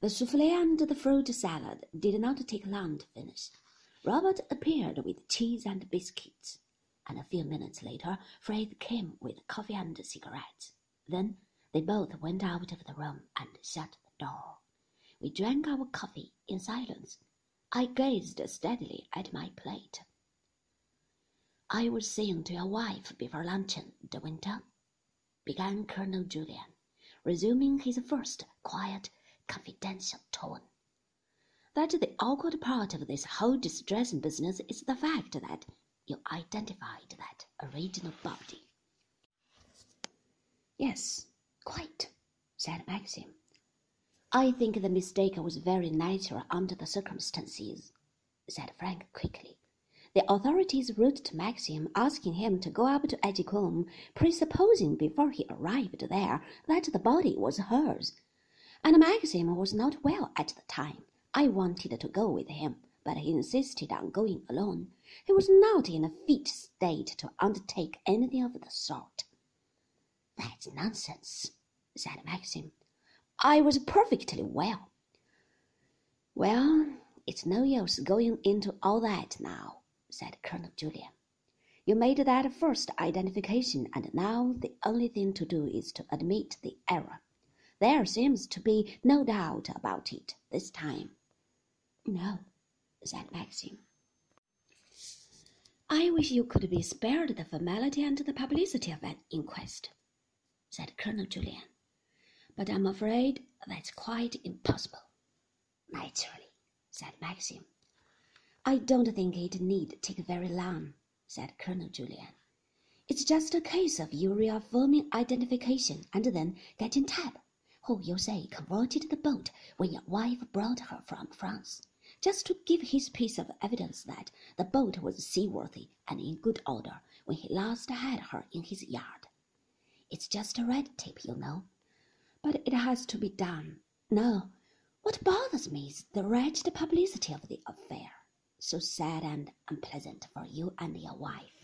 The souffle and the fruit salad did not take long to finish. Robert appeared with cheese and biscuits, and a few minutes later Fred came with coffee and cigarettes. Then they both went out of the room and shut the door. We drank our coffee in silence. I gazed steadily at my plate. I was saying to your wife before luncheon, De Winter, began Colonel Julyan, resuming his first quiet, confidential tone, that the awkward part of this whole distressing business is the fact that you identified that original body. Yes, quite, said Maxim. I think the mistake was very natural under the circumstances, said Frank quickly. The authorities wrote to Maxim asking him to go up to Edgecoombe, presupposing before he arrived there that the body was hers. And Maxim was not well at the time. I wanted to go with him, but he insisted on going alone. He was not in a fit state to undertake anything of the sort. That's nonsense, said Maxim. I was perfectly well. Well, it's no use going into all that now said Colonel Julyan. You made that first identification, and now the only thing to do is to admit the error. There seems to be no doubt about it this time. No, said Maxim. I wish you could be spared the formality and the publicity of an inquest, said Colonel Julyan; But I'm afraid that's quite impossible. Naturally, said Maxim. I don't think it need take very long, said Colonel Julyan. It's just a case of you reaffirming identification and then getting Tabb, who you say converted the boat when your wife brought her from France, just to give his piece of evidence that the boat was seaworthy and in good order when he last had her in his yard. It's just a red tape, you know. But it has to be done. No, what bothers me is the wretched publicity of the affair so sad and unpleasant for you and your wife.